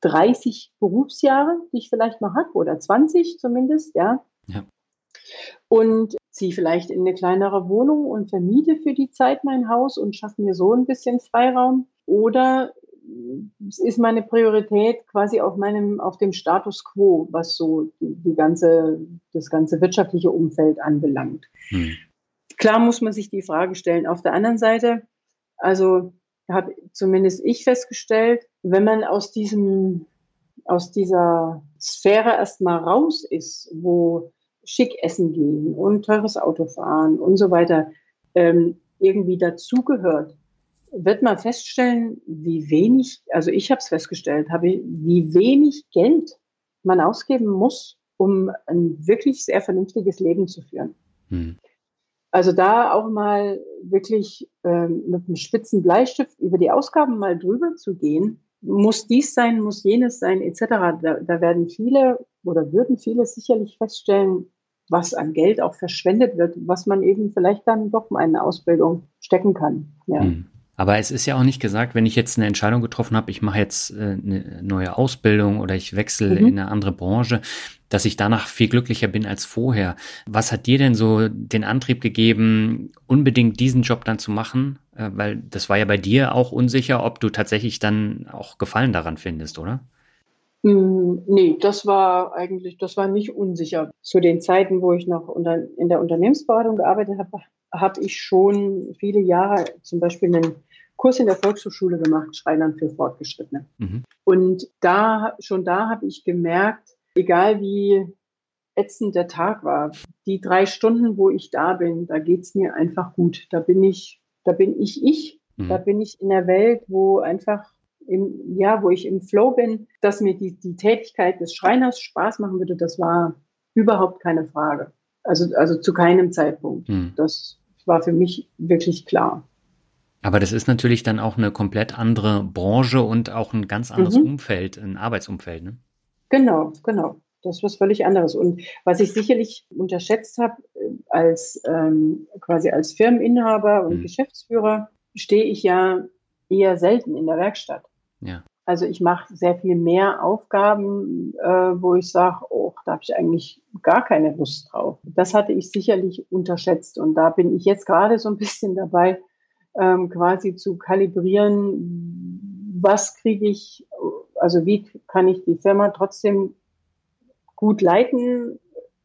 30 Berufsjahre, die ich vielleicht noch habe, oder 20 zumindest, ja. ja. Und ziehe vielleicht in eine kleinere Wohnung und vermiete für die Zeit mein Haus und schaffe mir so ein bisschen Freiraum. Oder es ist meine Priorität quasi auf meinem, auf dem Status quo, was so die, die ganze, das ganze wirtschaftliche Umfeld anbelangt. Hm. Klar muss man sich die Frage stellen. Auf der anderen Seite, also habe zumindest ich festgestellt, wenn man aus diesem, aus dieser Sphäre erstmal raus ist, wo schick essen gehen und teures Auto fahren und so weiter ähm, irgendwie dazugehört, wird man feststellen, wie wenig, also ich habe es festgestellt, habe wie wenig Geld man ausgeben muss, um ein wirklich sehr vernünftiges Leben zu führen. Hm. Also da auch mal wirklich ähm, mit einem spitzen Bleistift über die Ausgaben mal drüber zu gehen, muss dies sein, muss jenes sein, etc. Da, da werden viele oder würden viele sicherlich feststellen, was an Geld auch verschwendet wird, was man eben vielleicht dann doch mal in eine Ausbildung stecken kann. Ja. Hm. Aber es ist ja auch nicht gesagt, wenn ich jetzt eine Entscheidung getroffen habe, ich mache jetzt äh, eine neue Ausbildung oder ich wechsle mhm. in eine andere Branche, dass ich danach viel glücklicher bin als vorher. Was hat dir denn so den Antrieb gegeben, unbedingt diesen Job dann zu machen? Äh, weil das war ja bei dir auch unsicher, ob du tatsächlich dann auch Gefallen daran findest, oder? Hm, nee, das war eigentlich, das war nicht unsicher. Zu den Zeiten, wo ich noch unter, in der Unternehmensberatung gearbeitet habe, habe ich schon viele Jahre zum Beispiel einen Kurs in der Volkshochschule gemacht, Schreinern für Fortgeschrittene. Mhm. Und da, schon da habe ich gemerkt, egal wie ätzend der Tag war, die drei Stunden, wo ich da bin, da geht's mir einfach gut. Da bin ich, da bin ich ich. Mhm. Da bin ich in der Welt, wo einfach im, ja, wo ich im Flow bin, dass mir die, die Tätigkeit des Schreiners Spaß machen würde, das war überhaupt keine Frage. Also, also zu keinem Zeitpunkt. Mhm. Das war für mich wirklich klar. Aber das ist natürlich dann auch eine komplett andere Branche und auch ein ganz anderes mhm. Umfeld, ein Arbeitsumfeld. Ne? Genau, genau. Das ist was völlig anderes. Und was ich sicherlich unterschätzt habe, als ähm, quasi als Firmeninhaber und mhm. Geschäftsführer, stehe ich ja eher selten in der Werkstatt. Ja. Also ich mache sehr viel mehr Aufgaben, äh, wo ich sage, oh, da habe ich eigentlich gar keine Lust drauf. Das hatte ich sicherlich unterschätzt. Und da bin ich jetzt gerade so ein bisschen dabei, ähm, quasi zu kalibrieren, was kriege ich, also wie kann ich die Firma trotzdem gut leiten,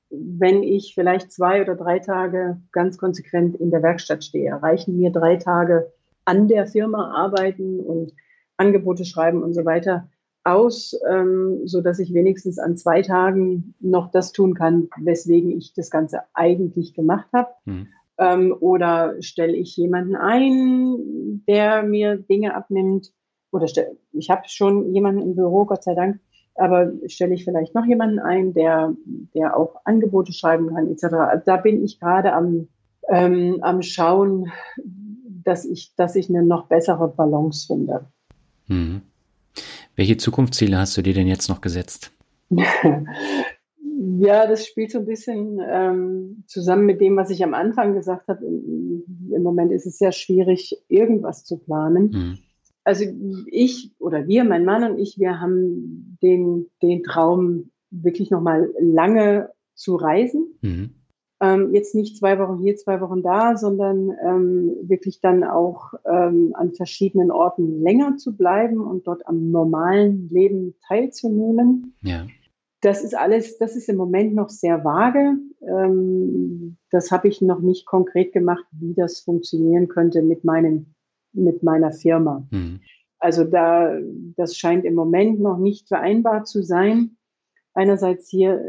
wenn ich vielleicht zwei oder drei Tage ganz konsequent in der Werkstatt stehe. Reichen mir drei Tage an der Firma arbeiten und Angebote schreiben und so weiter aus, ähm, so dass ich wenigstens an zwei Tagen noch das tun kann, weswegen ich das Ganze eigentlich gemacht habe. Mhm. Ähm, oder stelle ich jemanden ein, der mir Dinge abnimmt? Oder stell, ich habe schon jemanden im Büro, Gott sei Dank, aber stelle ich vielleicht noch jemanden ein, der, der auch Angebote schreiben kann, etc. Also da bin ich gerade am, ähm, am Schauen, dass ich, dass ich eine noch bessere Balance finde. Mhm. Welche Zukunftsziele hast du dir denn jetzt noch gesetzt? ja, das spielt so ein bisschen ähm, zusammen mit dem, was ich am Anfang gesagt habe. Im, Im, Moment ist es sehr schwierig, irgendwas zu planen. Mhm. Also ich oder wir, mein Mann und ich, wir haben den, den Traum, wirklich nochmal lange zu reisen. Mhm. Ähm, jetzt nicht zwei Wochen hier, zwei Wochen da, sondern ähm, wirklich dann auch ähm, an verschiedenen Orten länger zu bleiben und dort am normalen Leben teilzunehmen. Ja. Das ist alles, das ist im Moment noch sehr vage. Ähm, das habe ich noch nicht konkret gemacht, wie das funktionieren könnte mit meinem, mit meiner Firma. Mhm. Also da, das scheint im Moment noch nicht vereinbar zu sein einerseits hier,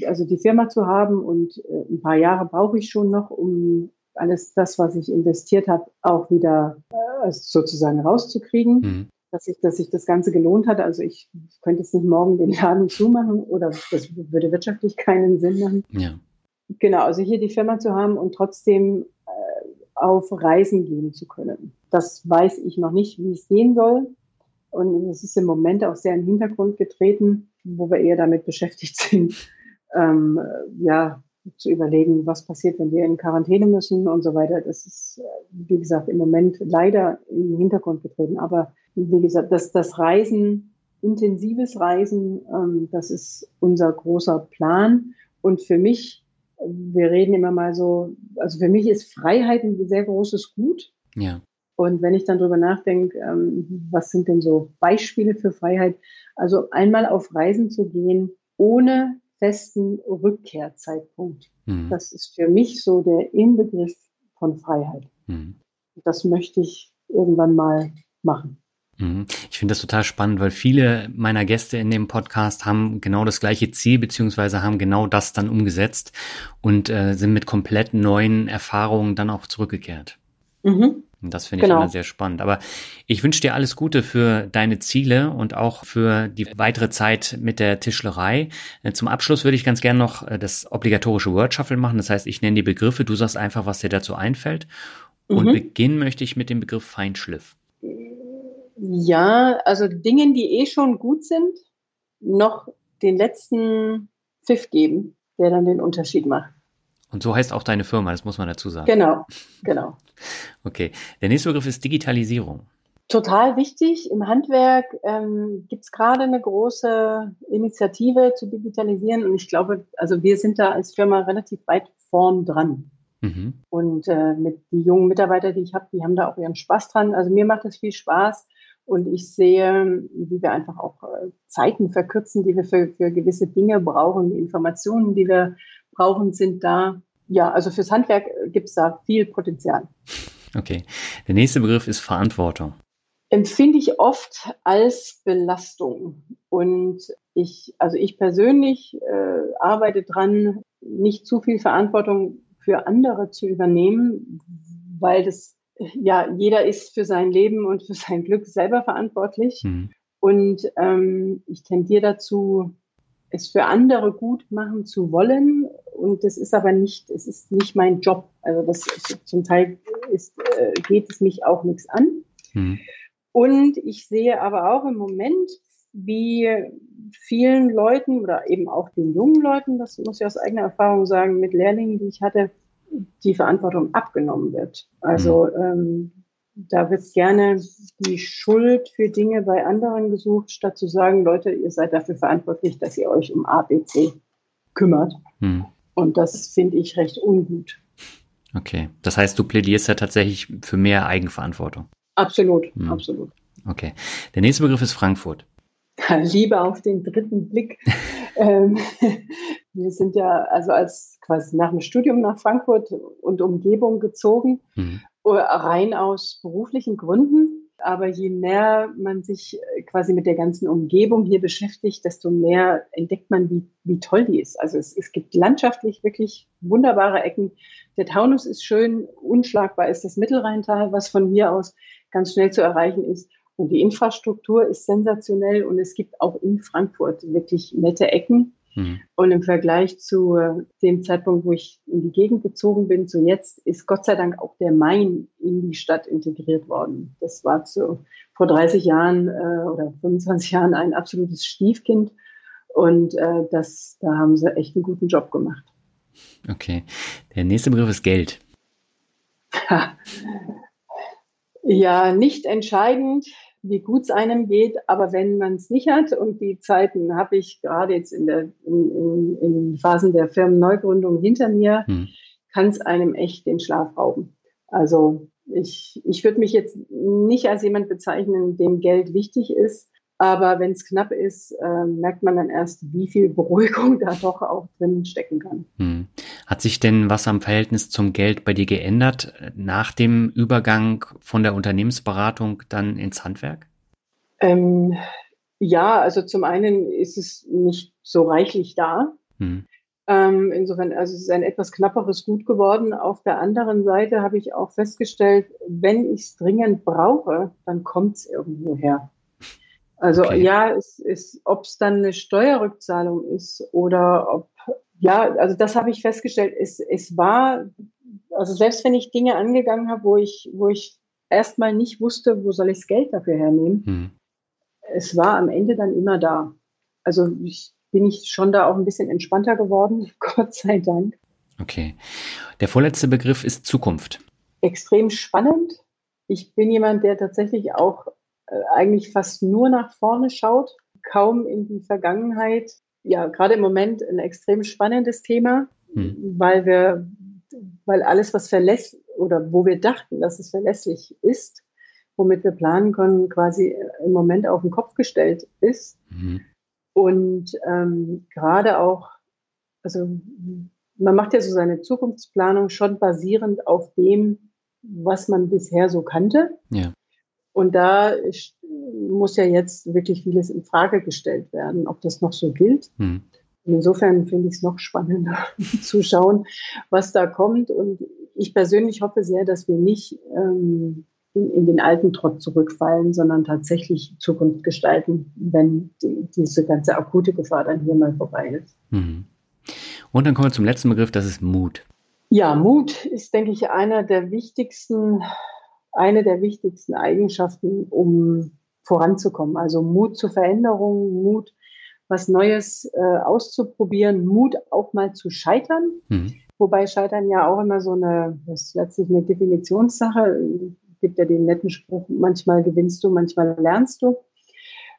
äh, also die Firma zu haben und äh, ein paar Jahre brauche ich schon noch, um alles das, was ich investiert habe, auch wieder äh, sozusagen rauszukriegen, mhm. Dass sich dass sich das Ganze gelohnt hat. Also ich könnte jetzt nicht morgen den Laden zumachen oder das würde wirtschaftlich keinen Sinn machen. Ja. Genau, also hier die Firma zu haben und trotzdem äh, auf Reisen gehen zu können. Das weiß ich noch nicht, wie es gehen soll. Und es ist im Moment auch sehr in den Hintergrund getreten wo wir eher damit beschäftigt sind, ähm, ja, zu überlegen, was passiert, wenn wir in Quarantäne müssen und so weiter. Das ist, äh, wie gesagt, im Moment leider in den Hintergrund getreten. Aber wie gesagt, das, das Reisen, intensives Reisen, ähm, das ist unser großer Plan. Und für mich, wir reden immer mal so, also für mich ist Freiheit ein sehr großes Gut. Ja. Und wenn ich dann drüber nachdenke, ähm, was sind denn so Beispiele für Freiheit? Also einmal auf Reisen zu gehen ohne festen Rückkehrzeitpunkt. Mhm. Das ist für mich so der Inbegriff von Freiheit. Mhm. Das möchte ich irgendwann mal machen. Mhm. Ich finde das total spannend, weil viele meiner Gäste in dem Podcast haben genau das gleiche Ziel, beziehungsweise haben genau das dann umgesetzt und äh, sind mit komplett neuen Erfahrungen dann auch zurückgekehrt. Mhm. Das finde ich genau. immer sehr spannend. Aber ich wünsche dir alles Gute für deine Ziele und auch für die weitere Zeit mit der Tischlerei. Äh, zum Abschluss würde ich ganz gerne noch äh, das obligatorische Word Shuffle machen. Das heißt, ich nenne die Begriffe, du sagst einfach, was dir dazu einfällt. Und mhm. beginnen möchte ich mit dem Begriff Feinschliff. Ja, also Dingen, die eh schon gut sind, noch den letzten Pfiff geben, der dann den Unterschied macht. Und so heißt auch deine Firma, das muss man dazu sagen. Genau, genau. Okay. Der nächste Begriff ist Digitalisierung. Total wichtig. Im Handwerk ähm, gibt es gerade eine große Initiative zu digitalisieren und ich glaube, also wir sind da als Firma relativ weit vorn dran. Mhm. Und äh, mit die jungen Mitarbeiter, die ich habe, die haben da auch ihren Spaß dran. Also mir macht das viel Spaß und ich sehe, wie wir einfach auch äh, Zeiten verkürzen, die wir für, für gewisse Dinge brauchen. Die Informationen, die wir brauchen, sind da. Ja, also fürs Handwerk gibt es da viel Potenzial. Okay. Der nächste Begriff ist Verantwortung. Empfinde ich oft als Belastung. Und ich, also ich persönlich äh, arbeite dran, nicht zu viel Verantwortung für andere zu übernehmen, weil das, ja, jeder ist für sein Leben und für sein Glück selber verantwortlich. Mhm. Und ähm, ich tendiere dazu, es für andere gut machen zu wollen. Und das ist aber nicht, es ist nicht mein Job. Also das zum Teil ist, äh, geht es mich auch nichts an. Mhm. Und ich sehe aber auch im Moment, wie vielen Leuten oder eben auch den jungen Leuten, das muss ich aus eigener Erfahrung sagen, mit Lehrlingen, die ich hatte, die Verantwortung abgenommen wird. Also mhm. ähm, da wird gerne die Schuld für Dinge bei anderen gesucht, statt zu sagen, Leute, ihr seid dafür verantwortlich, dass ihr euch um ABC kümmert. Hm. Und das finde ich recht ungut. Okay, das heißt, du plädierst ja tatsächlich für mehr Eigenverantwortung. Absolut, hm. absolut. Okay, der nächste Begriff ist Frankfurt. Liebe auf den dritten Blick. Ähm, wir sind ja also als quasi nach dem Studium nach Frankfurt und Umgebung gezogen. Mhm rein aus beruflichen Gründen. Aber je mehr man sich äh, quasi mit der ganzen Umgebung hier beschäftigt, desto mehr entdeckt man, wie, wie toll die ist. Also es, es gibt landschaftlich wirklich wunderbare Ecken. Der Taunus ist schön, unschlagbar ist das Mittelrheintal, was von hier aus ganz schnell zu erreichen ist. Und die Infrastruktur ist sensationell und es gibt auch in Frankfurt wirklich nette Ecken. Mhm. Und im Vergleich zu äh, dem Zeitpunkt, wo ich in die Gegend gezogen bin, zu jetzt, ist Gott sei Dank auch der Main in die Stadt integriert worden. Das war zu, vor 30 Jahren äh, oder 25 Jahren ein absolutes Stiefkind. Und äh, das, da haben sie echt einen guten Job gemacht. Okay. Der nächste Begriff ist Geld. ja, nicht entscheidend wie gut es einem geht, aber wenn man es nicht hat und die Zeiten habe ich gerade jetzt in, der, in, in, in Phasen der Firmenneugründung hinter mir, hm. kann es einem echt den Schlaf rauben. Also ich, ich würde mich jetzt nicht als jemand bezeichnen, dem Geld wichtig ist, aber wenn es knapp ist, äh, merkt man dann erst, wie viel Beruhigung da doch auch drin stecken kann. Hm. Hat sich denn was am Verhältnis zum Geld bei dir geändert nach dem Übergang von der Unternehmensberatung dann ins Handwerk? Ähm, ja, also zum einen ist es nicht so reichlich da. Hm. Ähm, insofern, also es ist ein etwas knapperes Gut geworden. Auf der anderen Seite habe ich auch festgestellt, wenn ich es dringend brauche, dann kommt es irgendwo her. Also okay. ja, es ist, ob es dann eine Steuerrückzahlung ist oder ob, ja, also das habe ich festgestellt. Es, es war, also selbst wenn ich Dinge angegangen habe, wo ich, wo ich erstmal nicht wusste, wo soll ich das Geld dafür hernehmen, hm. es war am Ende dann immer da. Also ich, bin ich schon da auch ein bisschen entspannter geworden, Gott sei Dank. Okay. Der vorletzte Begriff ist Zukunft. Extrem spannend. Ich bin jemand, der tatsächlich auch äh, eigentlich fast nur nach vorne schaut, kaum in die Vergangenheit. Ja, gerade im Moment ein extrem spannendes Thema, hm. weil wir, weil alles, was verlässlich oder wo wir dachten, dass es verlässlich ist, womit wir planen können, quasi im Moment auf den Kopf gestellt ist. Hm. Und ähm, gerade auch, also man macht ja so seine Zukunftsplanung schon basierend auf dem, was man bisher so kannte. Ja. Und da muss ja jetzt wirklich vieles in Frage gestellt werden, ob das noch so gilt. Hm. Insofern finde ich es noch spannender zu schauen, was da kommt. Und ich persönlich hoffe sehr, dass wir nicht ähm, in, in, den alten Trott zurückfallen, sondern tatsächlich Zukunft gestalten, wenn die, diese ganze akute Gefahr dann hier mal vorbei ist. Hm. Und dann kommen wir zum letzten Begriff, das ist Mut. Ja, Mut ist, denke ich, einer der wichtigsten eine der wichtigsten Eigenschaften, um voranzukommen. Also Mut zur Veränderung, Mut, was Neues äh, auszuprobieren, Mut auch mal zu scheitern. Mhm. Wobei Scheitern ja auch immer so eine, das ist letztlich eine Definitionssache. Es gibt ja den netten Spruch, manchmal gewinnst du, manchmal lernst du.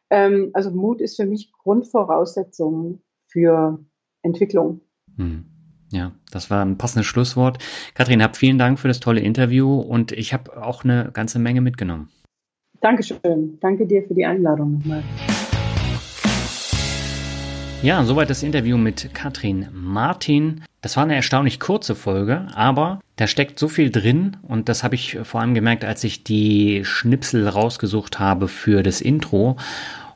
Ähm, also Mut ist für mich Grundvoraussetzung für Entwicklung. Mhm. Ja, das war ein passendes Schlusswort. Kathrin, hab vielen Dank für das tolle Interview und ich habe auch eine ganze Menge mitgenommen. Dankeschön. Danke dir für die Einladung nochmal. Ja, soweit das Interview mit Katrin Martin. Das war eine erstaunlich kurze Folge, aber da steckt so viel drin und das habe ich vor allem gemerkt, als ich die Schnipsel rausgesucht habe für das Intro.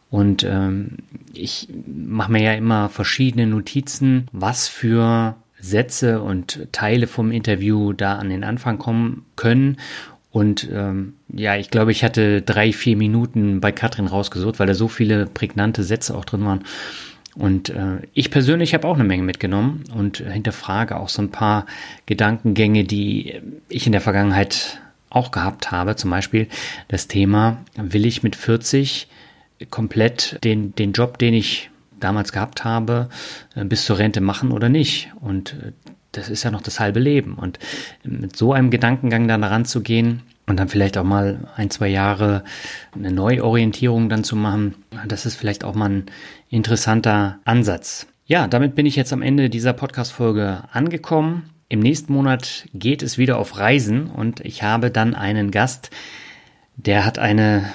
Und ähm, ich mache mir ja immer verschiedene Notizen, was für Sätze und Teile vom Interview da an den Anfang kommen können. Und ähm, ja, ich glaube, ich hatte drei, vier Minuten bei Katrin rausgesucht, weil da so viele prägnante Sätze auch drin waren. Und äh, ich persönlich habe auch eine Menge mitgenommen und hinterfrage auch so ein paar Gedankengänge, die ich in der Vergangenheit auch gehabt habe. Zum Beispiel das Thema, will ich mit 40 komplett den, den Job, den ich damals gehabt habe, äh, bis zur Rente machen oder nicht. Und äh, das ist ja noch das halbe Leben. Und mit so einem Gedankengang dann ranzugehen und dann vielleicht auch mal ein, zwei Jahre eine Neuorientierung dann zu machen, das ist vielleicht auch mal ein interessanter Ansatz. Ja, damit bin ich jetzt am Ende dieser Podcast-Folge angekommen. Im nächsten Monat geht es wieder auf Reisen und ich habe dann einen Gast, der hat eine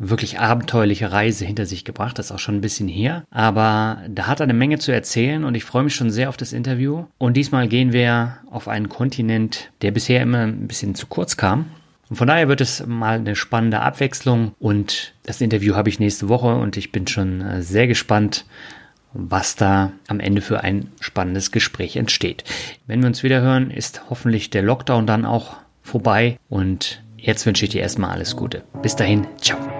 wirklich abenteuerliche Reise hinter sich gebracht. Das ist auch schon ein bisschen her. Aber da hat er eine Menge zu erzählen und ich freue mich schon sehr auf das Interview. Und diesmal gehen wir auf einen Kontinent, der bisher immer ein bisschen zu kurz kam. Und von daher wird es mal eine spannende Abwechslung und das Interview habe ich nächste Woche und ich bin schon äh, sehr gespannt, was da am Ende für ein spannendes Gespräch entsteht. Wenn wir uns wieder hören, ist hoffentlich der Lockdown dann auch vorbei und jetzt wünsche ich dir erstmal alles Gute. Bis dahin, ciao.